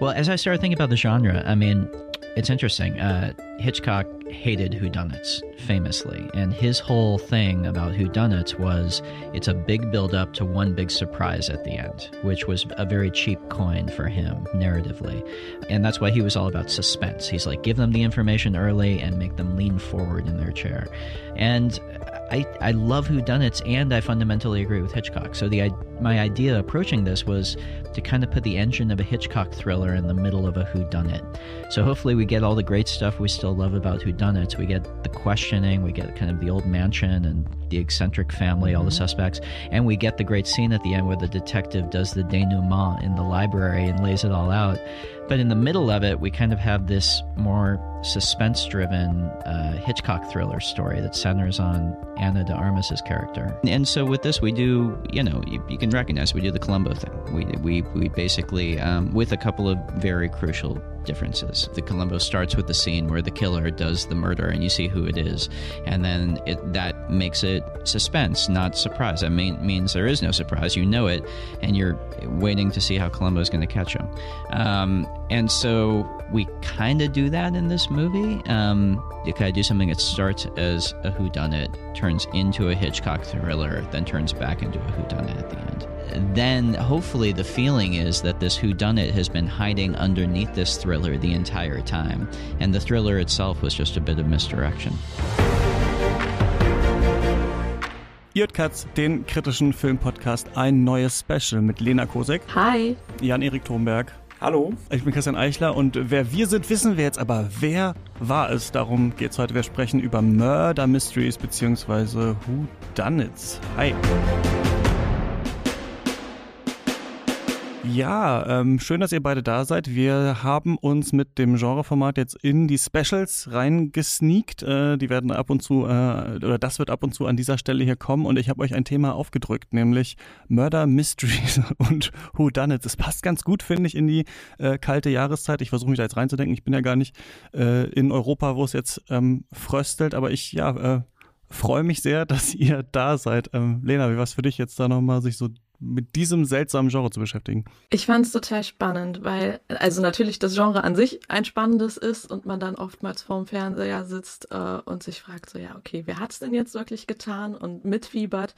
Well, as I started thinking about the genre, I mean, it's interesting. Uh, Hitchcock hated whodunits famously, and his whole thing about whodunits was it's a big build up to one big surprise at the end, which was a very cheap coin for him narratively. And that's why he was all about suspense. He's like, give them the information early and make them lean forward in their chair. And I, I love whodunits and I fundamentally agree with Hitchcock. So the my idea approaching this was to kind of put the engine of a Hitchcock thriller in the middle of a whodunit. So hopefully we get all the great stuff we still love about whodunits. We get the questioning, we get kind of the old mansion and the eccentric family, all the suspects, and we get the great scene at the end where the detective does the denouement in the library and lays it all out. But in the middle of it, we kind of have this more suspense driven uh, Hitchcock thriller story that centers on Anna de Armas's character. And so with this, we do, you know, you, you can recognize we do the Columbo thing. We, we, we basically, um, with a couple of very crucial differences. The Columbo starts with the scene where the killer does the murder and you see who it is. And then it, that makes it suspense, not surprise. That mean, means there is no surprise. You know it, and you're waiting to see how Columbo is going to catch him. Um, and so we kind of do that in this movie. Um, you kind of do something that starts as a whodunit, turns into a Hitchcock thriller, then turns back into a whodunit at the end then hopefully the feeling is that this whodunit has been hiding underneath this thriller the entire time, and the thriller itself was just a bit of misdirection. Ihr Katz, den kritischen Filmpodcast, ein neues Special mit Lena Kosek. Hi. Jan-Erik Thomberg. Hallo. Ich bin Christian Eichler und wer wir sind, wissen wir jetzt, aber wer war es? Darum geht es heute. Wir sprechen über Murder Mysteries bzw. Who Done It. Hi. Ja, ähm, schön, dass ihr beide da seid. Wir haben uns mit dem Genreformat jetzt in die Specials reingesneakt. Äh, die werden ab und zu, äh, oder das wird ab und zu an dieser Stelle hier kommen. Und ich habe euch ein Thema aufgedrückt, nämlich Murder Mysteries und Who Done It. Das passt ganz gut, finde ich, in die äh, kalte Jahreszeit. Ich versuche mich da jetzt reinzudenken. Ich bin ja gar nicht äh, in Europa, wo es jetzt ähm, fröstelt, aber ich, ja, äh, freue mich sehr, dass ihr da seid. Ähm, Lena, wie war es für dich jetzt da nochmal, sich so mit diesem seltsamen Genre zu beschäftigen? Ich fand es total spannend, weil, also natürlich das Genre an sich ein spannendes ist und man dann oftmals vorm Fernseher sitzt äh, und sich fragt, so ja, okay, wer hat es denn jetzt wirklich getan und mitfiebert?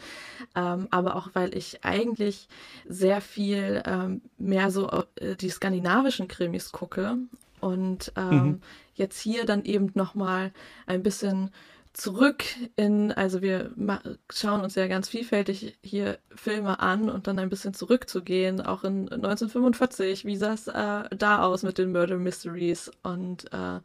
Ähm, aber auch, weil ich eigentlich sehr viel ähm, mehr so äh, die skandinavischen Krimis gucke und ähm, mhm. jetzt hier dann eben nochmal ein bisschen zurück in, also wir schauen uns ja ganz vielfältig hier Filme an und dann ein bisschen zurückzugehen, auch in 1945, wie sah es äh, da aus mit den Murder Mysteries? Und äh,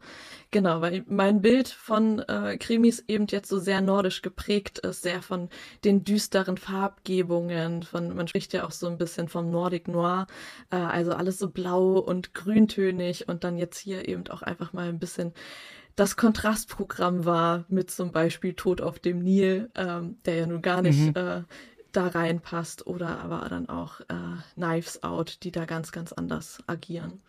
genau, weil mein Bild von äh, Krimis eben jetzt so sehr nordisch geprägt ist, sehr von den düsteren Farbgebungen, von, man spricht ja auch so ein bisschen vom Nordic Noir, äh, also alles so blau und grüntönig und dann jetzt hier eben auch einfach mal ein bisschen das Kontrastprogramm war mit zum Beispiel Tod auf dem Nil, ähm, der ja nun gar nicht mhm. äh, da reinpasst, oder aber dann auch äh, Knives Out, die da ganz, ganz anders agieren.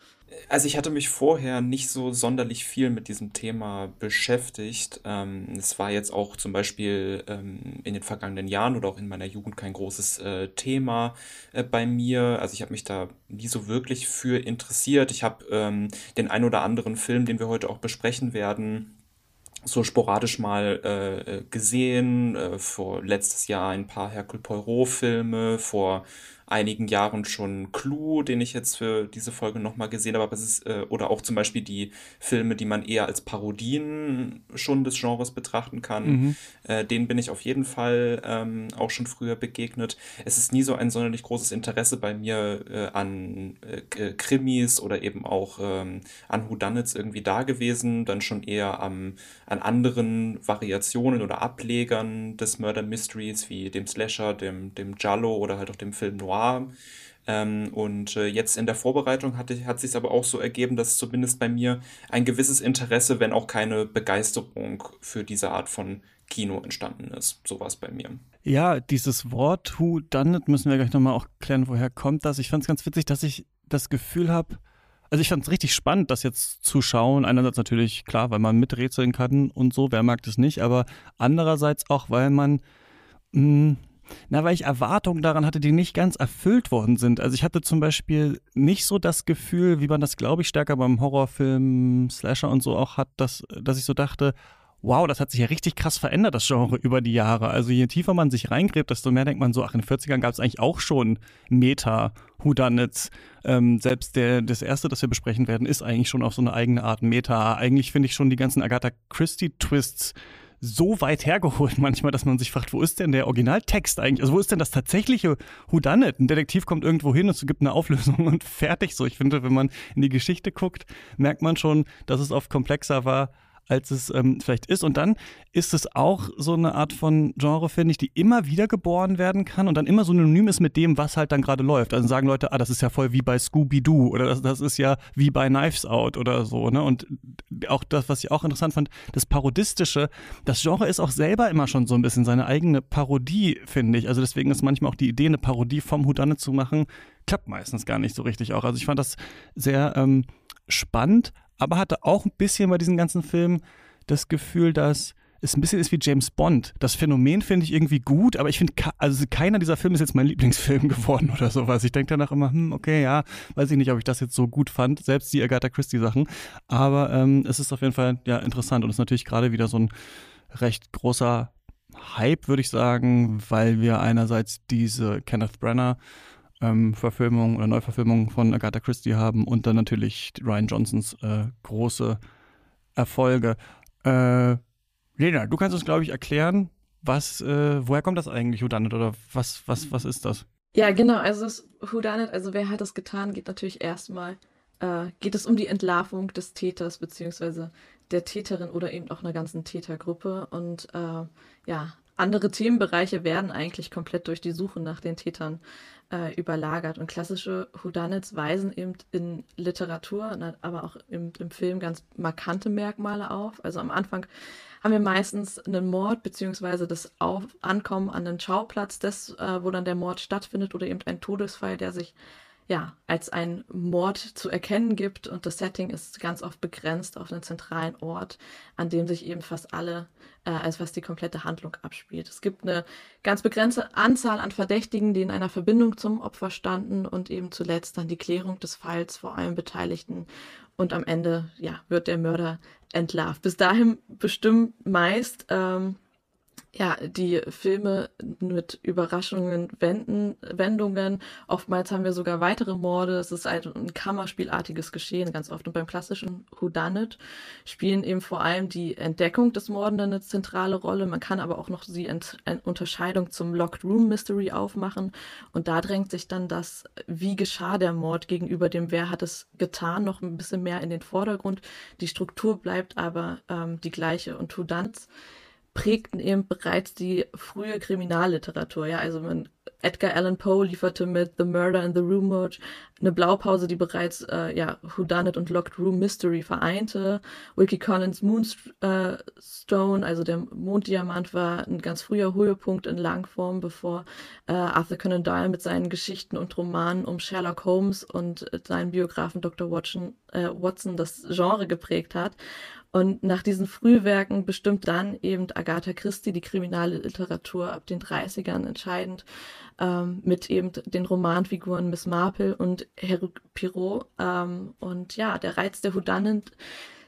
Also ich hatte mich vorher nicht so sonderlich viel mit diesem Thema beschäftigt. Ähm, es war jetzt auch zum Beispiel ähm, in den vergangenen Jahren oder auch in meiner Jugend kein großes äh, Thema äh, bei mir. Also ich habe mich da nie so wirklich für interessiert. Ich habe ähm, den ein oder anderen Film, den wir heute auch besprechen werden, so sporadisch mal äh, gesehen. Äh, vor letztes Jahr ein paar Hercule Poirot-Filme, vor einigen Jahren schon Clue, den ich jetzt für diese Folge nochmal gesehen habe, aber es ist, äh, oder auch zum Beispiel die Filme, die man eher als Parodien schon des Genres betrachten kann, mhm. äh, denen bin ich auf jeden Fall ähm, auch schon früher begegnet. Es ist nie so ein sonderlich großes Interesse bei mir äh, an äh, Krimis oder eben auch ähm, an Whodunits irgendwie da gewesen, dann schon eher am, an anderen Variationen oder Ablegern des Murder Mysteries wie dem Slasher, dem, dem Giallo oder halt auch dem Film Noir Noir. Ähm, und äh, jetzt in der Vorbereitung hatte, hat sich aber auch so ergeben, dass zumindest bei mir ein gewisses Interesse, wenn auch keine Begeisterung für diese Art von Kino entstanden ist. So war es bei mir. Ja, dieses Wort Who Done It müssen wir gleich nochmal auch klären, woher kommt das. Ich fand es ganz witzig, dass ich das Gefühl habe, also ich fand es richtig spannend, das jetzt zu schauen. Einerseits natürlich klar, weil man miträtseln kann und so, wer mag das nicht, aber andererseits auch, weil man mh, hm, Na, weil ich Erwartungen daran hatte, die nicht ganz erfüllt worden sind. Also ich hatte zum Beispiel nicht so das Gefühl, wie man das, glaube ich, stärker beim Horrorfilm, Slasher und so auch hat, dass, dass ich so dachte, wow, das hat sich ja richtig krass verändert, das Genre über die Jahre. Also je tiefer man sich reingräbt, desto mehr denkt man so, ach, in den 40ern gab es eigentlich auch schon Meta, Whodunits. Ähm, selbst der, das erste, das wir besprechen werden, ist eigentlich schon auf so eine eigene Art Meta. Eigentlich finde ich schon die ganzen Agatha Christie-Twists so weit hergeholt manchmal, dass man sich fragt, wo ist denn der Originaltext eigentlich? Also wo ist denn das tatsächliche Whodunit? Ein Detektiv kommt irgendwo hin und es gibt eine Auflösung und fertig so. Ich finde, wenn man in die Geschichte guckt, merkt man schon, dass es oft komplexer war, als es ähm, vielleicht ist. Und dann ist es auch so eine Art von Genre, finde ich, die immer wieder geboren werden kann und dann immer synonym ist mit dem, was halt dann gerade läuft. Also sagen Leute, ah, das ist ja voll wie bei Scooby-Doo oder das, das ist ja wie bei Knives Out oder so. Ne? Und auch das, was ich auch interessant fand, das Parodistische, das Genre ist auch selber immer schon so ein bisschen seine eigene Parodie, finde ich. Also deswegen ist manchmal auch die Idee, eine Parodie vom Houdanet zu machen, klappt meistens gar nicht so richtig auch. Also ich fand das sehr ähm, spannend, aber hatte auch ein bisschen bei diesen ganzen Filmen das Gefühl, dass es ein bisschen ist wie James Bond. Das Phänomen finde ich irgendwie gut, aber ich finde, also keiner dieser Filme ist jetzt mein Lieblingsfilm geworden oder sowas. Ich denke danach immer, hm, okay, ja, weiß ich nicht, ob ich das jetzt so gut fand, selbst die Agatha Christie-Sachen. Aber ähm, es ist auf jeden Fall ja interessant und es ist natürlich gerade wieder so ein recht großer Hype, würde ich sagen, weil wir einerseits diese Kenneth Brenner ähm, Verfilmung oder Neuverfilmung von Agatha Christie haben und dann natürlich Ryan Johnsons äh, große Erfolge. Äh, Lena, du kannst uns, glaube ich, erklären, was, äh, woher kommt das eigentlich, Whodunit, oder was, was, was ist das? Ja, genau, also das Whodunit, also wer hat das getan, geht natürlich erstmal, äh, geht es um die Entlarvung des Täters, beziehungsweise der Täterin oder eben auch einer ganzen Tätergruppe und äh, ja, andere Themenbereiche werden eigentlich komplett durch die Suche nach den Tätern äh, überlagert. Und klassische Whodunits weisen eben in Literatur, aber auch im, im Film ganz markante Merkmale auf. Also am Anfang haben wir meistens einen Mord beziehungsweise das auf Ankommen an den Schauplatz, des, äh, wo dann der Mord stattfindet oder eben ein Todesfall, der sich ja, als ein Mord zu erkennen gibt und das Setting ist ganz oft begrenzt auf einen zentralen Ort, an dem sich eben fast alle, äh, also fast die komplette Handlung abspielt. Es gibt eine ganz begrenzte Anzahl an Verdächtigen, die in einer Verbindung zum Opfer standen und eben zuletzt dann die Klärung des Falls vor allem Beteiligten und am Ende, ja, wird der Mörder entlarvt. Bis dahin bestimmt meist ähm, ja, die Filme mit Überraschungen, Wenden, Wendungen. Oftmals haben wir sogar weitere Morde. Es ist ein, ein Kammerspielartiges Geschehen, ganz oft. Und beim klassischen Whodunit spielen eben vor allem die Entdeckung des Mordenden eine zentrale Rolle. Man kann aber auch noch die Ent Unterscheidung zum Locked Room Mystery aufmachen. Und da drängt sich dann das, wie geschah der Mord gegenüber dem, wer hat es getan, noch ein bisschen mehr in den Vordergrund. Die Struktur bleibt aber ähm, die gleiche. Und Whodunits prägten eben bereits die frühe Kriminalliteratur. Ja, also man, Edgar Allan Poe lieferte mit The Murder in the Room Watch eine Blaupause, die bereits äh, ja, Whodunit und Locked Room Mystery vereinte. Wilkie Collins Moonstone, also der Monddiamant, war ein ganz früher Höhepunkt in Langform, bevor äh, Arthur Conan Doyle mit seinen Geschichten und Romanen um Sherlock Holmes und seinen Biografen Dr. Watson, äh, Watson das Genre geprägt hat. Und nach diesen Frühwerken bestimmt dann eben Agatha Christie die kriminale Literatur ab den 30ern entscheidend ähm, mit eben den Romanfiguren Miss Marple und Hercule Pirot. Ähm, und ja, der Reiz der Whodunit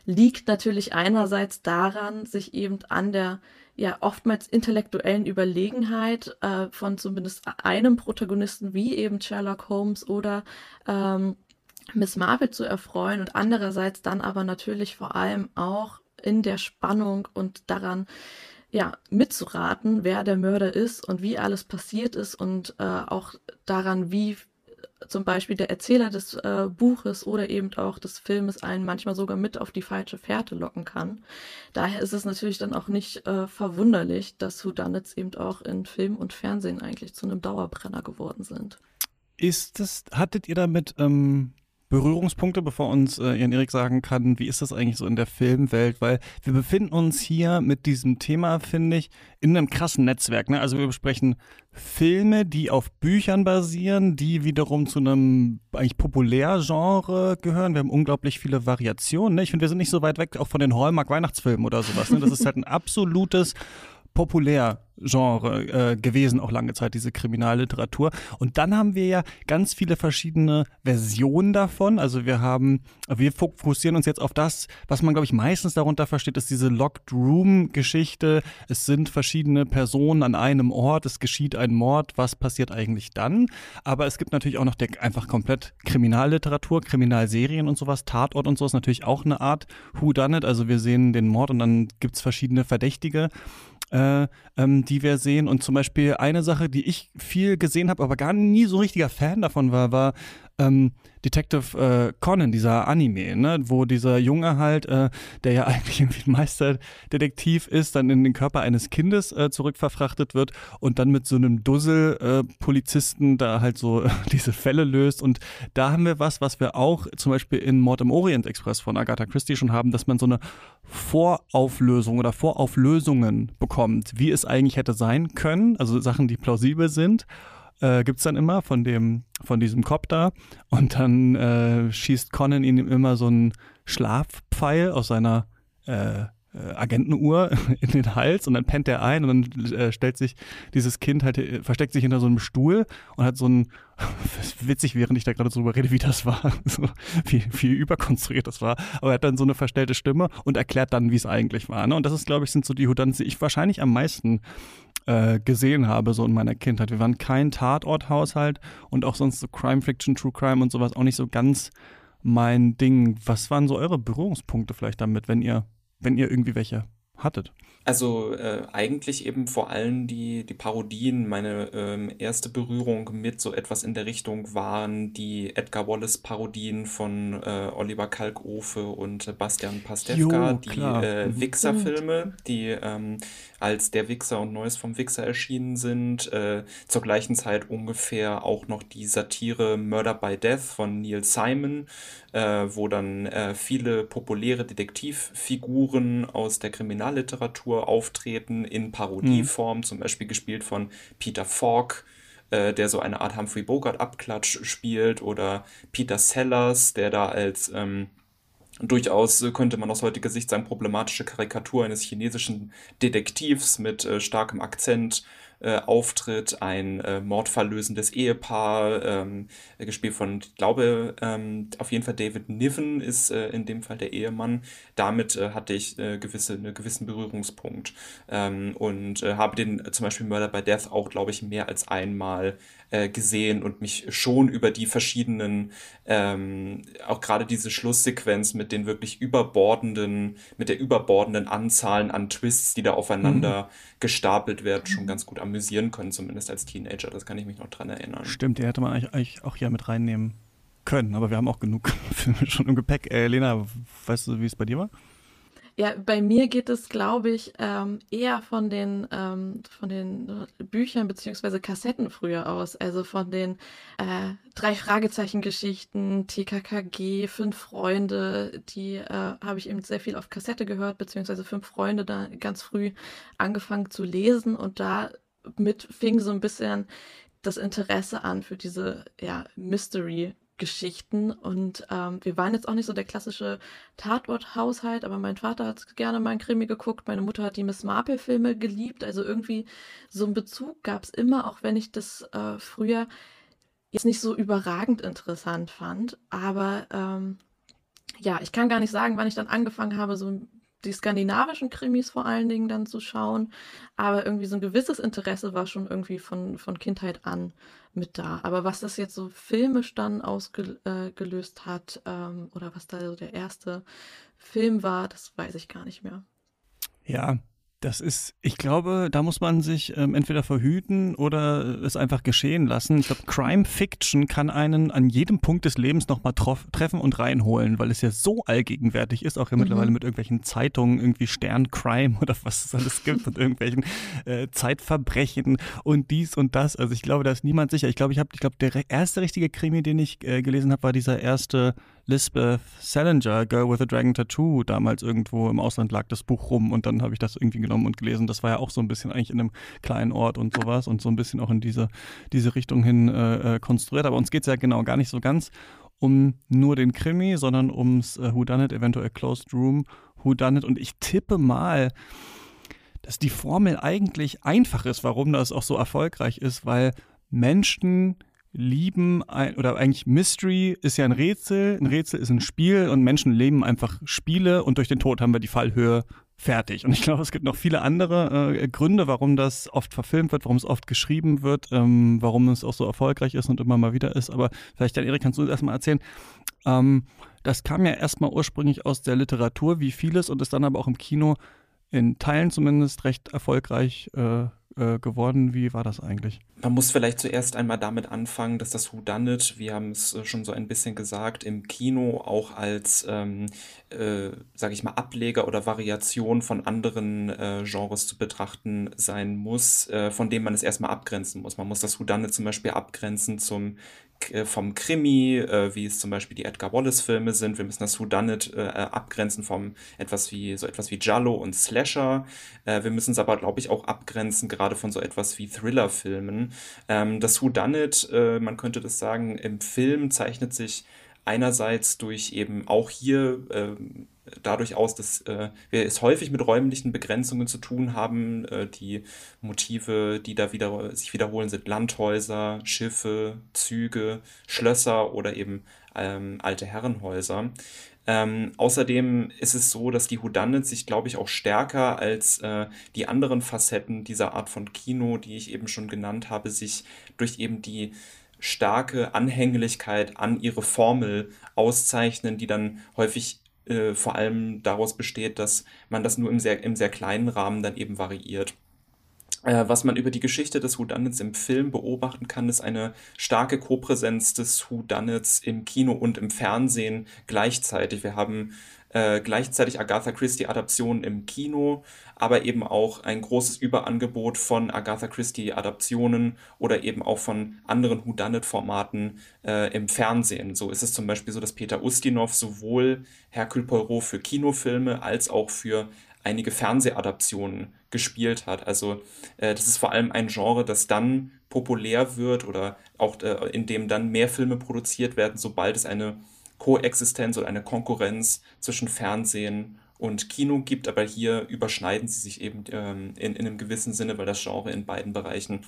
liegt natürlich einerseits daran, sich eben an der ja oftmals intellektuellen Überlegenheit äh, von zumindest einem Protagonisten wie eben Sherlock Holmes oder ähm, Miss Marvel zu erfreuen und andererseits dann aber natürlich vor allem auch in der Spannung und daran, ja, mitzuraten, wer der Mörder ist und wie alles passiert ist und äh, auch daran, wie zum Beispiel der Erzähler des äh, Buches oder eben auch des Filmes einen manchmal sogar mit auf die falsche Fährte locken kann. Daher ist es natürlich dann auch nicht äh, verwunderlich, dass Whodunits eben auch in Film und Fernsehen eigentlich zu einem Dauerbrenner geworden sind. Ist das, hattet ihr damit ähm, Berührungspunkte, bevor uns äh, Jan Erik sagen kann, wie ist das eigentlich so in der Filmwelt? Weil wir befinden uns hier mit diesem Thema, finde ich, in einem krassen Netzwerk. Ne? Also wir besprechen Filme, die auf Büchern basieren, die wiederum zu einem eigentlich Populärgenre gehören. Wir haben unglaublich viele Variationen. Ne? Ich finde, wir sind nicht so weit weg auch von den Hallmark-Weihnachtsfilmen oder sowas. Ne? Das ist halt ein absolutes populär Genre äh, gewesen, auch lange Zeit, diese Kriminalliteratur. Und dann haben wir ja ganz viele verschiedene Versionen davon. Also wir haben, wir fokussieren uns jetzt auf das, was man, glaube ich, meistens darunter versteht, ist diese Locked Room-Geschichte. Es sind verschiedene Personen an einem Ort, es geschieht ein Mord, was passiert eigentlich dann? Aber es gibt natürlich auch noch der einfach komplett Kriminalliteratur, Kriminalserien und sowas, Tatort und so ist natürlich auch eine Art Who Done It. Also wir sehen den Mord und dann gibt's verschiedene Verdächtige äh, ähm, die wir sehen. Und zum Beispiel eine Sache, die ich viel gesehen habe, aber gar nie so richtiger Fan davon war, war ähm, Detective äh, Conan, dieser Anime, ne, wo dieser Junge halt, äh, der ja eigentlich irgendwie ein Meisterdetektiv ist, dann in den Körper eines Kindes äh, zurückverfrachtet wird und dann mit so einem Dussel-Polizisten äh, da halt so diese Fälle löst. Und da haben wir was, was wir auch zum Beispiel in Mord im Orient Express von Agatha Christie schon haben, dass man so eine Vorauflösung oder Vorauflösungen bekommt, wie es eigentlich hätte sein können, also Sachen, die plausibel sind äh, gibt es dann immer von dem, von diesem Cop da. Und dann äh, schießt Conan ihm immer so einen Schlafpfeil aus seiner äh, äh Agentenuhr in den Hals und dann pennt er ein und dann äh, stellt sich dieses Kind halt, äh, versteckt sich hinter so einem Stuhl und hat so ein, witzig, während ich da gerade drüber rede, wie das war, so, wie, wie überkonstruiert das war, aber er hat dann so eine verstellte Stimme und erklärt dann, wie es eigentlich war. Ne? Und das ist, glaube ich, sind so die Houdanz, die ich wahrscheinlich am meisten äh, gesehen habe, so in meiner Kindheit. Wir waren kein Tatorthaushalt und auch sonst so Crime Fiction, True Crime und sowas auch nicht so ganz mein Ding. Was waren so eure Berührungspunkte vielleicht damit, wenn ihr, wenn ihr irgendwie welche hattet? Also äh, eigentlich eben vor allem die, die Parodien. Meine ähm, erste Berührung mit so etwas in der Richtung waren die Edgar Wallace-Parodien von äh, Oliver Kalkofe und Bastian Pastewka, jo, die äh, mhm. Wichser-Filme, die ähm, als Der Wichser und Neues vom Wichser erschienen sind. Äh, zur gleichen Zeit ungefähr auch noch die Satire Murder by Death von Neil Simon, äh, wo dann äh, viele populäre Detektivfiguren aus der Kriminalliteratur Literatur auftreten in Parodieform, mhm. zum Beispiel gespielt von Peter Falk, äh, der so eine Art Humphrey Bogart-Abklatsch spielt, oder Peter Sellers, der da als ähm, durchaus äh, könnte man aus heutiger Sicht sagen problematische Karikatur eines chinesischen Detektivs mit äh, starkem Akzent äh, auftritt, ein äh, mordverlösendes Ehepaar, ähm, gespielt von, ich glaube, ähm, auf jeden Fall David Niven ist äh, in dem Fall der Ehemann. Damit äh, hatte ich äh, gewisse, einen gewissen Berührungspunkt ähm, und habe den zum Beispiel Murder by Death auch, glaube ich, mehr als einmal gesehen und mich schon über die verschiedenen, ähm, auch gerade diese Schlusssequenz mit den wirklich überbordenden, mit der überbordenden Anzahl an Twists, die da aufeinander mhm. gestapelt werden, schon ganz gut amüsieren können, zumindest als Teenager. Das kann ich mich noch dran erinnern. Stimmt, die hätte man eigentlich auch hier mit reinnehmen können, aber wir haben auch genug Filme schon im Gepäck. Äh, Lena, weißt du, wie es bei dir war? Ja, bei mir geht es, glaube ich, ähm, eher von den, ähm, von den Büchern beziehungsweise Kassetten früher aus. Also von den äh, drei Fragezeichen-Geschichten, TKKG, Fünf Freunde, die äh, habe ich eben sehr viel auf Kassette gehört, beziehungsweise Fünf Freunde da ganz früh angefangen zu lesen und da mit fing so ein bisschen das Interesse an für diese ja, Mystery Geschichten und ähm, wir waren jetzt auch nicht so der klassische Tatort-Haushalt, aber mein Vater hat gerne mal ein Krimi geguckt, meine Mutter hat die Miss Marple-Filme geliebt, also irgendwie so einen Bezug gab es immer, auch wenn ich das äh, früher jetzt nicht so überragend interessant fand, aber ähm, ja, ich kann gar nicht sagen, wann ich dann angefangen habe, so die skandinavischen Krimis vor allen Dingen dann zu schauen. Aber irgendwie so ein gewisses Interesse war schon irgendwie von, von Kindheit an mit da. Aber was das jetzt so filmisch dann ausgelöst äh, hat ähm, oder was da so der erste Film war, das weiß ich gar nicht mehr. Ja, das ist, ich glaube, da muss man sich ähm, entweder verhüten oder es einfach geschehen lassen. Ich glaube, Crime Fiction kann einen an jedem Punkt des Lebens nochmal treffen und reinholen, weil es ja so allgegenwärtig ist, auch ja mhm. mittlerweile mit irgendwelchen Zeitungen, irgendwie Stern Crime oder was es alles gibt und irgendwelchen äh, Zeitverbrechen und dies und das. Also ich glaube, da ist niemand sicher. Ich glaube, ich habe, ich glaube, der erste richtige Krimi, den ich äh, gelesen habe, war dieser erste Lisbeth Salinger, Girl with a Dragon Tattoo, damals irgendwo im Ausland lag das Buch rum und dann habe ich das irgendwie genommen und gelesen. Das war ja auch so ein bisschen eigentlich in einem kleinen Ort und sowas und so ein bisschen auch in diese, diese Richtung hin äh, äh konstruiert. Aber uns geht es ja genau gar nicht so ganz um nur den Krimi, sondern ums äh, Whodunit, eventuell Closed Room Whodunit. Und ich tippe mal, dass die Formel eigentlich einfach ist, warum das auch so erfolgreich ist, weil Menschen lieben ein, oder eigentlich Mystery ist ja ein Rätsel, ein Rätsel ist ein Spiel und Menschen leben einfach Spiele und durch den Tod haben wir die Fallhöhe fertig. Und ich glaube, es gibt noch viele andere äh, Gründe, warum das oft verfilmt wird, warum es oft geschrieben wird, ähm, warum es auch so erfolgreich ist und immer mal wieder ist. Aber vielleicht, dann, Erik, kannst du das erstmal erzählen. Ähm, das kam ja erstmal ursprünglich aus der Literatur, wie vieles, und ist dann aber auch im Kino in Teilen zumindest recht erfolgreich äh, äh, geworden. Wie war das eigentlich? Man muss vielleicht zuerst einmal damit anfangen, dass das Whodunit, wir haben es äh, schon so ein bisschen gesagt, im Kino auch als, ähm, äh, sage ich mal, Ableger oder Variation von anderen äh, Genres zu betrachten sein muss, äh, von dem man es erstmal abgrenzen muss. Man muss das Whodunit zum Beispiel abgrenzen zum vom Krimi, äh, wie es zum Beispiel die Edgar Wallace-Filme sind. Wir müssen das Whodunit äh, abgrenzen vom etwas wie so etwas wie Jallo und Slasher. Äh, wir müssen es aber, glaube ich, auch abgrenzen, gerade von so etwas wie Thriller-Filmen. Ähm, das Whodunit, äh, man könnte das sagen, im Film zeichnet sich einerseits durch eben auch hier äh, dadurch aus, dass äh, wir es häufig mit räumlichen Begrenzungen zu tun haben. Äh, die Motive, die da wieder sich wiederholen, sind Landhäuser, Schiffe, Züge, Schlösser oder eben ähm, alte Herrenhäuser. Ähm, außerdem ist es so, dass die Houdanits sich, glaube ich, auch stärker als äh, die anderen Facetten dieser Art von Kino, die ich eben schon genannt habe, sich durch eben die starke Anhänglichkeit an ihre Formel auszeichnen, die dann häufig äh, vor allem daraus besteht, dass man das nur im sehr, im sehr kleinen Rahmen dann eben variiert. Äh, was man über die Geschichte des Whodunits im Film beobachten kann, ist eine starke Kopräsenz des Whodunits im Kino und im Fernsehen gleichzeitig. Wir haben äh, gleichzeitig Agatha Christie-Adaptionen im Kino, aber eben auch ein großes Überangebot von Agatha Christie-Adaptionen oder eben auch von anderen Whodunit-Formaten äh, im Fernsehen. So ist es zum Beispiel so, dass Peter Ustinov sowohl Hercule Poirot für Kinofilme als auch für einige Fernsehadaptionen gespielt hat. Also äh, das ist vor allem ein Genre, das dann populär wird oder auch äh, in dem dann mehr Filme produziert werden, sobald es eine Koexistenz oder eine Konkurrenz zwischen Fernsehen und Kino gibt, aber hier überschneiden sie sich eben ähm, in, in einem gewissen Sinne, weil das Genre in beiden Bereichen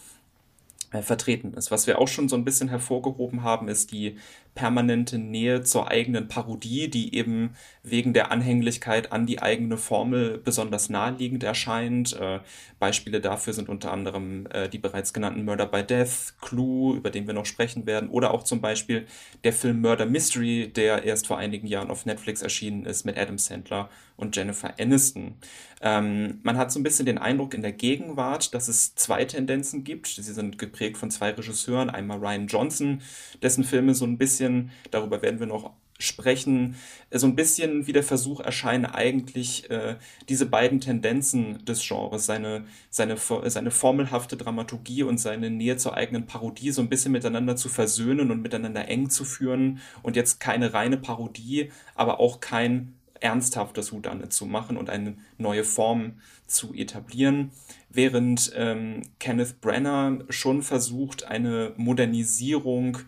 äh, vertreten ist. Was wir auch schon so ein bisschen hervorgehoben haben, ist die permanente Nähe zur eigenen Parodie, die eben wegen der Anhänglichkeit an die eigene Formel besonders naheliegend erscheint. Äh, Beispiele dafür sind unter anderem äh, die bereits genannten Murder by Death, Clue, über den wir noch sprechen werden, oder auch zum Beispiel der Film Murder Mystery, der erst vor einigen Jahren auf Netflix erschienen ist mit Adam Sandler und Jennifer Aniston. Ähm, man hat so ein bisschen den Eindruck in der Gegenwart, dass es zwei Tendenzen gibt. Sie sind geprägt von zwei Regisseuren, einmal Ryan Johnson, dessen Filme so ein bisschen bisschen, darüber werden wir noch sprechen, so ein bisschen wie der Versuch erscheinen, eigentlich äh, diese beiden Tendenzen des Genres, seine, seine, seine formelhafte Dramaturgie und seine Nähe zur eigenen Parodie so ein bisschen miteinander zu versöhnen und miteinander eng zu führen und jetzt keine reine Parodie, aber auch kein ernsthaftes Houdanet zu machen und eine neue Form zu etablieren, während ähm, Kenneth Brenner schon versucht, eine Modernisierung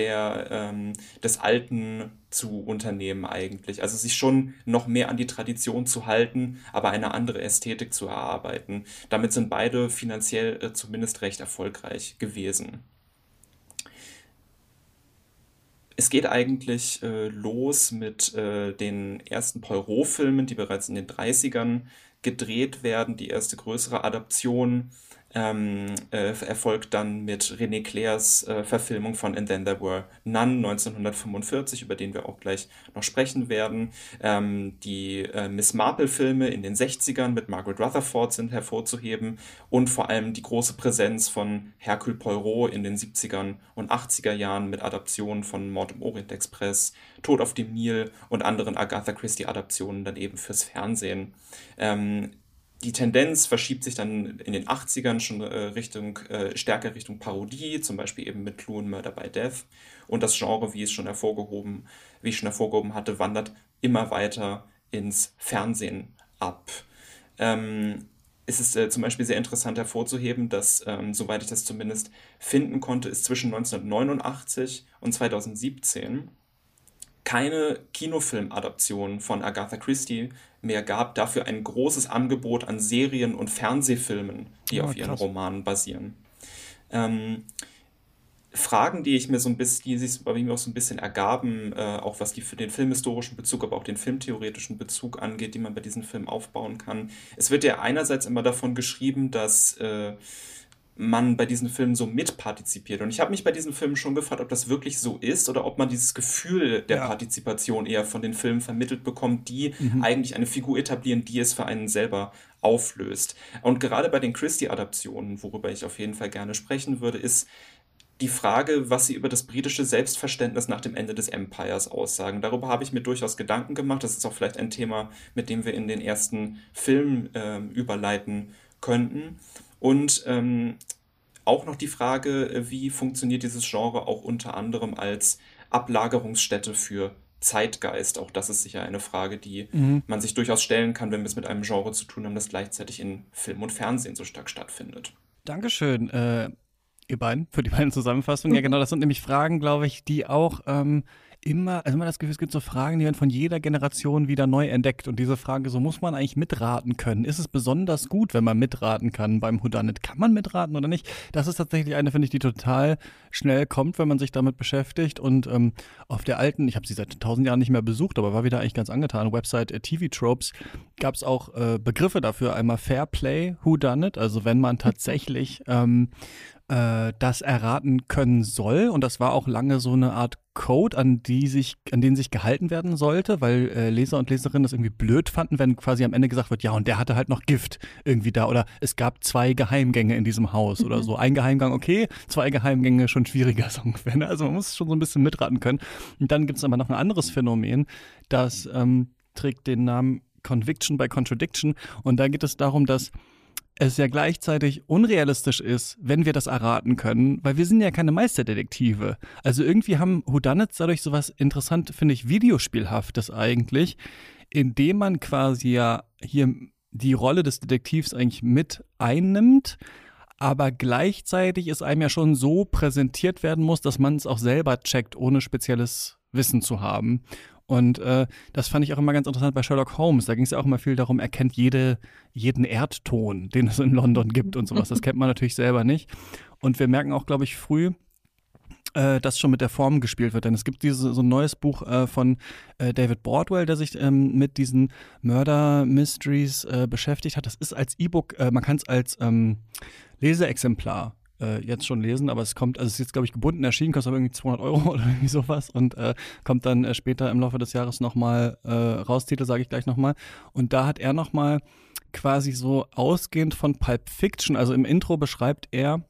der, ähm, des Alten zu unternehmen eigentlich. Also sich schon noch mehr an die Tradition zu halten, aber eine andere Ästhetik zu erarbeiten. Damit sind beide finanziell äh, zumindest recht erfolgreich gewesen. Es geht eigentlich äh, los mit äh, den ersten Poirot-Filmen, die bereits in den 30ern gedreht werden. Die erste größere Adaption ähm, äh, erfolgt dann mit René Clairs äh, Verfilmung von And Then There Were None 1945, über den wir auch gleich noch sprechen werden. Ähm, die äh, Miss Marple-Filme in den 60ern mit Margaret Rutherford sind hervorzuheben und vor allem die große Präsenz von Hercule Poirot in den 70ern und 80er Jahren mit Adaptionen von Mord im Orient Express, Tod auf dem Nil und anderen Agatha Christie-Adaptionen dann eben fürs Fernsehen. Ähm, die Tendenz verschiebt sich dann in den 80ern schon äh, Richtung, äh, stärker Richtung Parodie, zum Beispiel eben mit Clue und Murder by Death. Und das Genre, wie es schon hervorgehoben, wie ich schon hervorgehoben hatte, wandert immer weiter ins Fernsehen ab. Ähm, es ist äh, zum Beispiel sehr interessant hervorzuheben, dass, ähm, soweit ich das zumindest finden konnte, ist zwischen 1989 und 2017 keine Kinofilmadaption von Agatha Christie mehr gab, dafür ein großes Angebot an Serien und Fernsehfilmen, die ja, auf ihren krass. Romanen basieren. Ähm, Fragen, die ich mir so ein bisschen, die sich bei mir auch so ein bisschen ergaben, äh, auch was die für den filmhistorischen Bezug, aber auch den filmtheoretischen Bezug angeht, die man bei diesem Film aufbauen kann. Es wird ja einerseits immer davon geschrieben, dass äh, man bei diesen Filmen so mitpartizipiert. Und ich habe mich bei diesen Filmen schon gefragt, ob das wirklich so ist oder ob man dieses Gefühl der ja. Partizipation eher von den Filmen vermittelt bekommt, die mhm. eigentlich eine Figur etablieren, die es für einen selber auflöst. Und gerade bei den Christie-Adaptionen, worüber ich auf jeden Fall gerne sprechen würde, ist die Frage, was sie über das britische Selbstverständnis nach dem Ende des Empires aussagen. Darüber habe ich mir durchaus Gedanken gemacht. Das ist auch vielleicht ein Thema, mit dem wir in den ersten Film äh, überleiten könnten. Und ähm, auch noch die Frage, äh, wie funktioniert dieses Genre auch unter anderem als Ablagerungsstätte für Zeitgeist. Auch das ist sicher eine Frage, die mhm. man sich durchaus stellen kann, wenn wir es mit einem Genre zu tun haben, das gleichzeitig in Film und Fernsehen so stark stattfindet. Dankeschön, äh, ihr beiden, für die beiden Zusammenfassungen. Ja, genau, das sind nämlich Fragen, glaube ich, die auch ähm, immer, also immer das Gefühl, es gibt so Fragen, die werden von jeder Generation wieder neu entdeckt. Und diese Frage, so muss man eigentlich mitraten können. Ist es besonders gut, wenn man mitraten kann beim Houdanet? Kann man mitraten oder nicht? Das ist tatsächlich eine, finde ich, die total schnell kommt, wenn man sich damit beschäftigt. Und ähm, auf der alten, ich habe sie seit tausend Jahren nicht mehr besucht, aber war wieder eigentlich ganz angetan, Website äh, TV Tropes, gab es auch äh, Begriffe dafür. Einmal Fair Play, Whodunit, also wenn man tatsächlich ähm, äh, das erraten können soll. Und das war auch lange so eine Art Code, an, die sich, an den sich gehalten werden sollte, weil äh, Leser und Leserinnen das irgendwie blöd fanden, wenn quasi am Ende gesagt wird, ja, und der hatte halt noch Gift irgendwie da. Oder es gab zwei Geheimgänge in diesem Haus mhm. oder so. Ein Geheimgang, okay, zwei Geheimgänge schon schwieriger so ungefähr. Ne? Also man muss schon so ein bisschen mitraten können. Und dann gibt es aber noch ein anderes Phänomen, das ähm, trägt den Namen Conviction by Contradiction. Und da geht es darum, dass es ja gleichzeitig unrealistisch ist, wenn wir das erraten können, weil wir sind ja keine Meisterdetektive. Also irgendwie haben Houdanets dadurch sowas interessant, finde ich, Videospielhaftes eigentlich, indem man quasi ja hier die Rolle des Detektivs eigentlich mit einnimmt, aber gleichzeitig es einem ja schon so präsentiert werden muss, dass man es auch selber checkt, ohne spezielles Wissen zu haben. Und äh, das fand ich auch immer ganz interessant bei Sherlock Holmes. Da ging es ja auch immer viel darum, er kennt jede, jeden Erdton, den es in London gibt und sowas. Das kennt man natürlich selber nicht. Und wir merken auch, glaube ich, früh, äh, dass schon mit der Form gespielt wird. Denn es gibt diese, so ein neues Buch äh, von äh, David Bordwell, der sich ähm, mit diesen Murder-Mysteries äh, beschäftigt hat. Das ist als E-Book, äh, man kann es als ähm, Leseexemplar äh, jetzt schon lesen, aber es kommt, also es ist jetzt, glaube ich, gebunden erschienen, kostet aber irgendwie 200 Euro oder irgendwie sowas und äh, kommt dann äh, später im Laufe des Jahres nochmal äh, raus. Titel sage ich gleich nochmal. Und da hat er nochmal quasi so ausgehend von Pulp Fiction, also im Intro beschreibt er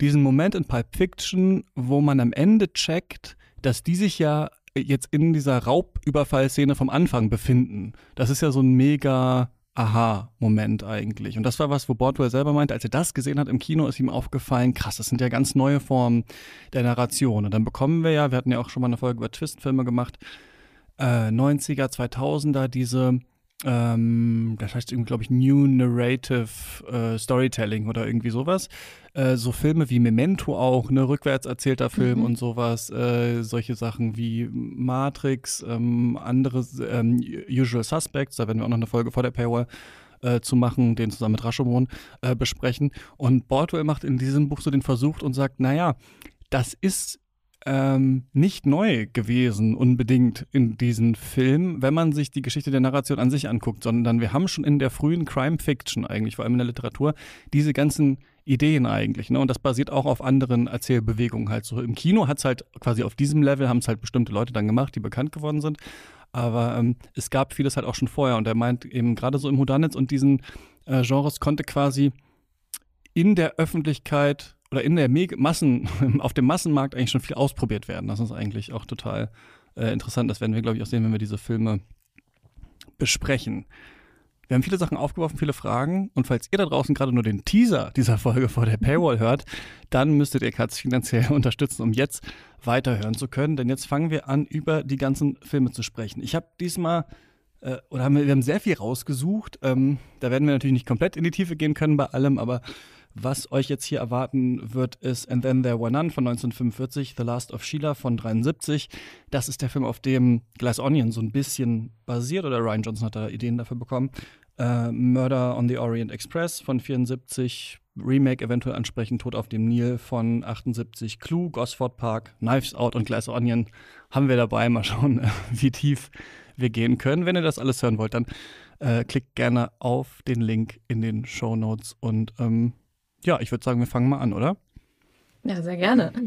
diesen Moment in Pulp Fiction, wo man am Ende checkt, dass die sich ja jetzt in dieser Raubüberfallszene vom Anfang befinden. Das ist ja so ein mega Aha-Moment eigentlich. Und das war was, wo Bordwell selber meinte, als er das gesehen hat im Kino, ist ihm aufgefallen, krass, das sind ja ganz neue Formen der Narration. Und dann bekommen wir ja, wir hatten ja auch schon mal eine Folge über Twist-Filme gemacht, äh, 90er, 2000er, diese ähm, das heißt irgendwie, glaube ich, New Narrative äh, Storytelling oder irgendwie sowas. Äh, so Filme wie Memento auch, ne, rückwärts erzählter Film mhm. und sowas, äh, solche Sachen wie Matrix, ähm, andere ähm, Usual Suspects, da werden wir auch noch eine Folge vor der Paywall äh, zu machen, den zusammen mit Rashomon äh, besprechen. Und Bordwell macht in diesem Buch so den Versuch und sagt, naja, das ist ähm, nicht neu gewesen, unbedingt in diesem Film, wenn man sich die Geschichte der Narration an sich anguckt, sondern wir haben schon in der frühen Crime Fiction eigentlich, vor allem in der Literatur, diese ganzen Ideen eigentlich. Ne? Und das basiert auch auf anderen Erzählbewegungen halt. So im Kino hat es halt quasi auf diesem Level, haben es halt bestimmte Leute dann gemacht, die bekannt geworden sind. Aber ähm, es gab vieles halt auch schon vorher. Und er meint eben gerade so im Hudanitz und diesen äh, Genres konnte quasi in der Öffentlichkeit oder in der Meg Massen, auf dem Massenmarkt eigentlich schon viel ausprobiert werden. Das ist eigentlich auch total äh, interessant. Das werden wir, glaube ich, auch sehen, wenn wir diese Filme besprechen. Wir haben viele Sachen aufgeworfen, viele Fragen. Und falls ihr da draußen gerade nur den Teaser dieser Folge vor der Paywall hört, dann müsstet ihr Katz finanziell unterstützen, um jetzt weiterhören zu können. Denn jetzt fangen wir an, über die ganzen Filme zu sprechen. Ich habe diesmal, äh, oder haben wir, wir, haben sehr viel rausgesucht. Ähm, da werden wir natürlich nicht komplett in die Tiefe gehen können bei allem, aber Was euch jetzt hier erwarten wird, ist And Then There Were None von 1945, The Last of Sheila von 73. Das ist der Film, auf dem Glass Onion so ein bisschen basiert, oder Ryan Johnson hat da Ideen dafür bekommen. Äh, Murder on the Orient Express von 74, Remake eventuell ansprechen, Tod auf dem Nil von 78, Clue, Gosford Park, Knives Out und Glass Onion haben wir dabei. Mal schauen, wie tief wir gehen können. Wenn ihr das alles hören wollt, dann äh, klickt gerne auf den Link in den Show Notes. Und ähm, ja, ich würde sagen, wir fangen mal an, oder? Ja, sehr gerne.